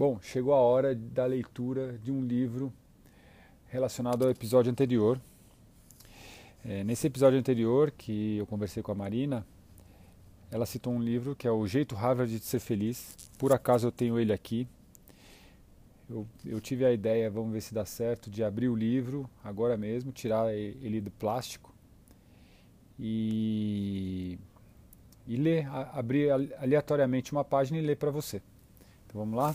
Bom, chegou a hora da leitura de um livro relacionado ao episódio anterior. É, nesse episódio anterior, que eu conversei com a Marina, ela citou um livro que é O Jeito Harvard de Ser Feliz. Por acaso eu tenho ele aqui. Eu, eu tive a ideia, vamos ver se dá certo, de abrir o livro agora mesmo, tirar ele do plástico e, e ler, abrir aleatoriamente uma página e ler para você. Então vamos lá?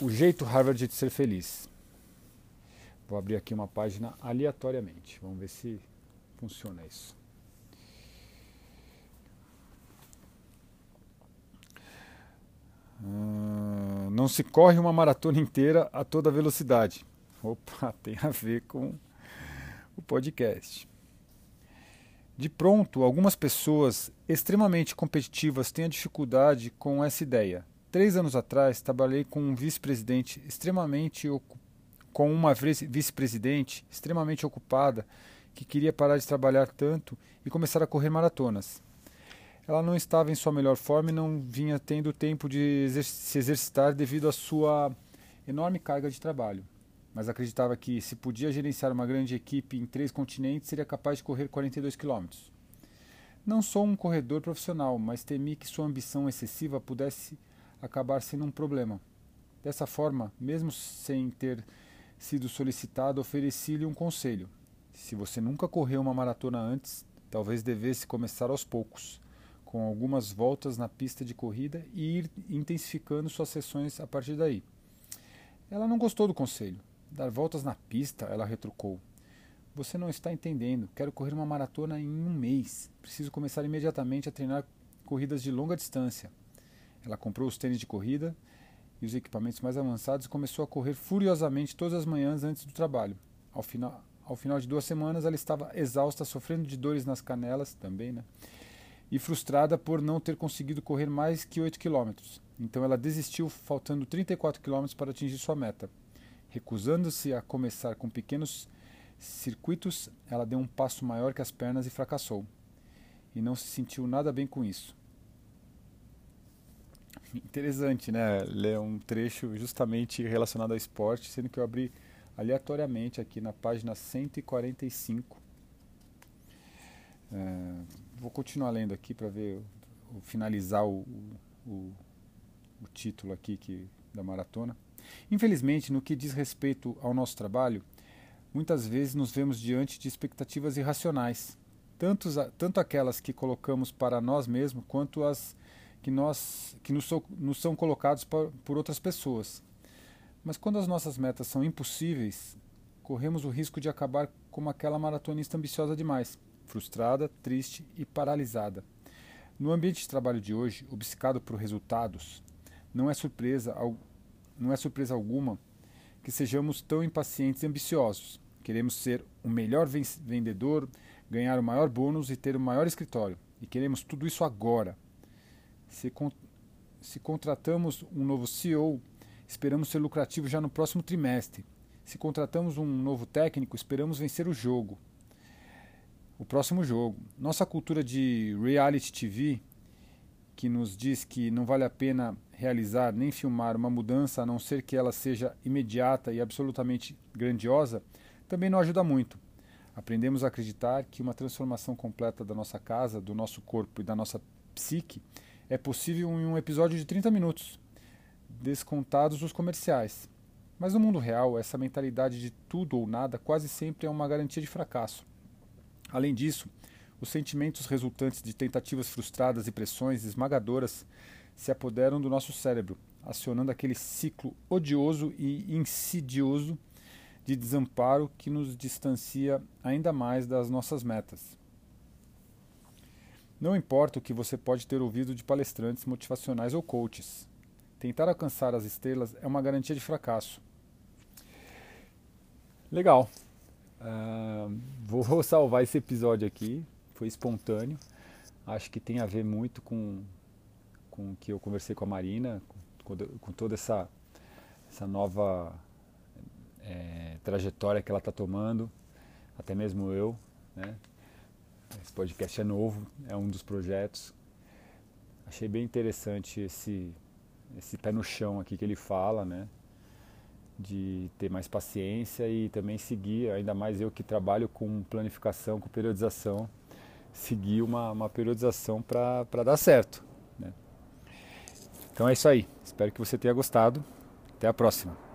O jeito Harvard de ser feliz. Vou abrir aqui uma página aleatoriamente. Vamos ver se funciona isso. Uh, não se corre uma maratona inteira a toda velocidade. Opa, tem a ver com o podcast. De pronto, algumas pessoas extremamente competitivas têm a dificuldade com essa ideia. Três anos atrás, trabalhei com um vice-presidente extremamente com uma vice-presidente extremamente ocupada que queria parar de trabalhar tanto e começar a correr maratonas. Ela não estava em sua melhor forma e não vinha tendo tempo de exer se exercitar devido à sua enorme carga de trabalho. Mas acreditava que, se podia gerenciar uma grande equipe em três continentes, seria capaz de correr 42 quilômetros. Não sou um corredor profissional, mas temi que sua ambição excessiva pudesse acabar sendo um problema. Dessa forma, mesmo sem ter sido solicitado, ofereci-lhe um conselho. Se você nunca correu uma maratona antes, talvez devesse começar aos poucos, com algumas voltas na pista de corrida e ir intensificando suas sessões a partir daí. Ela não gostou do conselho. Dar voltas na pista, ela retrucou. Você não está entendendo. Quero correr uma maratona em um mês. Preciso começar imediatamente a treinar corridas de longa distância. Ela comprou os tênis de corrida e os equipamentos mais avançados e começou a correr furiosamente todas as manhãs antes do trabalho. Ao final, ao final de duas semanas, ela estava exausta, sofrendo de dores nas canelas também, né? E frustrada por não ter conseguido correr mais que 8 quilômetros. Então ela desistiu, faltando 34 quilômetros para atingir sua meta. Recusando-se a começar com pequenos circuitos, ela deu um passo maior que as pernas e fracassou. E não se sentiu nada bem com isso. Interessante, né? Ler um trecho justamente relacionado ao esporte, sendo que eu abri aleatoriamente aqui na página 145. É, vou continuar lendo aqui para ver, finalizar o, o, o, título aqui que, da maratona. Infelizmente, no que diz respeito ao nosso trabalho, muitas vezes nos vemos diante de expectativas irracionais, tanto, tanto aquelas que colocamos para nós mesmos quanto as que, nós, que nos, so, nos são colocados por, por outras pessoas. Mas quando as nossas metas são impossíveis, corremos o risco de acabar como aquela maratonista ambiciosa demais, frustrada, triste e paralisada. No ambiente de trabalho de hoje, obcecado por resultados, não é surpresa, não é surpresa alguma que sejamos tão impacientes e ambiciosos. Queremos ser o melhor vendedor, ganhar o maior bônus e ter o maior escritório. E queremos tudo isso agora, se, con se contratamos um novo CEO, esperamos ser lucrativo já no próximo trimestre. Se contratamos um novo técnico, esperamos vencer o jogo. O próximo jogo. Nossa cultura de reality TV, que nos diz que não vale a pena realizar nem filmar uma mudança a não ser que ela seja imediata e absolutamente grandiosa, também não ajuda muito. Aprendemos a acreditar que uma transformação completa da nossa casa, do nosso corpo e da nossa psique é possível em um episódio de 30 minutos, descontados os comerciais. Mas no mundo real, essa mentalidade de tudo ou nada quase sempre é uma garantia de fracasso. Além disso, os sentimentos resultantes de tentativas frustradas e pressões esmagadoras se apoderam do nosso cérebro, acionando aquele ciclo odioso e insidioso de desamparo que nos distancia ainda mais das nossas metas. Não importa o que você pode ter ouvido de palestrantes motivacionais ou coaches. Tentar alcançar as estrelas é uma garantia de fracasso. Legal. Uh, vou salvar esse episódio aqui. Foi espontâneo. Acho que tem a ver muito com, com o que eu conversei com a Marina, com, com toda essa, essa nova é, trajetória que ela está tomando, até mesmo eu. Né? Esse podcast é novo, é um dos projetos. Achei bem interessante esse, esse pé no chão aqui que ele fala, né? De ter mais paciência e também seguir, ainda mais eu que trabalho com planificação, com periodização, seguir uma, uma periodização para dar certo. Né? Então é isso aí. Espero que você tenha gostado. Até a próxima.